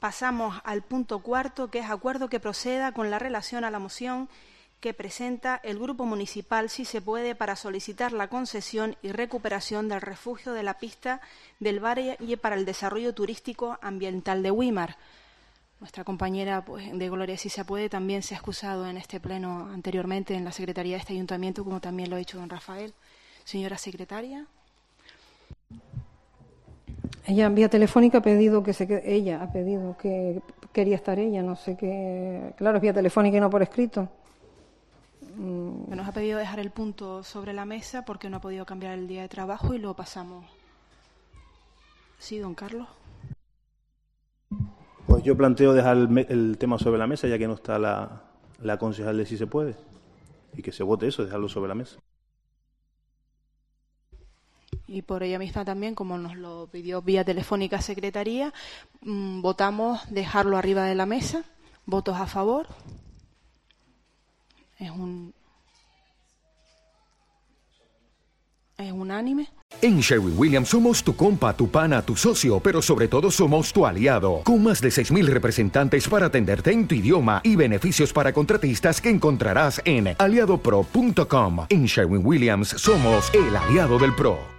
Pasamos al punto cuarto, que es acuerdo que proceda con la relación a la moción que presenta el Grupo Municipal, si se puede, para solicitar la concesión y recuperación del refugio de la pista del Valle para el desarrollo turístico ambiental de Wimar. Nuestra compañera pues, de Gloria, si se puede, también se ha excusado en este pleno anteriormente en la Secretaría de este Ayuntamiento, como también lo ha dicho don Rafael. Señora secretaria. Ella en vía telefónica ha pedido que se quede, ella ha pedido que quería estar ella, no sé qué, claro, es vía telefónica y no por escrito. Mm. Nos ha pedido dejar el punto sobre la mesa porque no ha podido cambiar el día de trabajo y lo pasamos. Sí, don Carlos. Pues yo planteo dejar el, tema sobre la mesa ya que no está la, la concejal de si se puede y que se vote eso, dejarlo sobre la mesa y por ella misma también, como nos lo pidió vía telefónica Secretaría, mm, votamos dejarlo arriba de la mesa. ¿Votos a favor? Es un. Es unánime. En Sherwin Williams somos tu compa, tu pana, tu socio, pero sobre todo somos tu aliado, con más de 6.000 representantes para atenderte en tu idioma y beneficios para contratistas que encontrarás en aliadopro.com. En Sherwin Williams somos el aliado del PRO.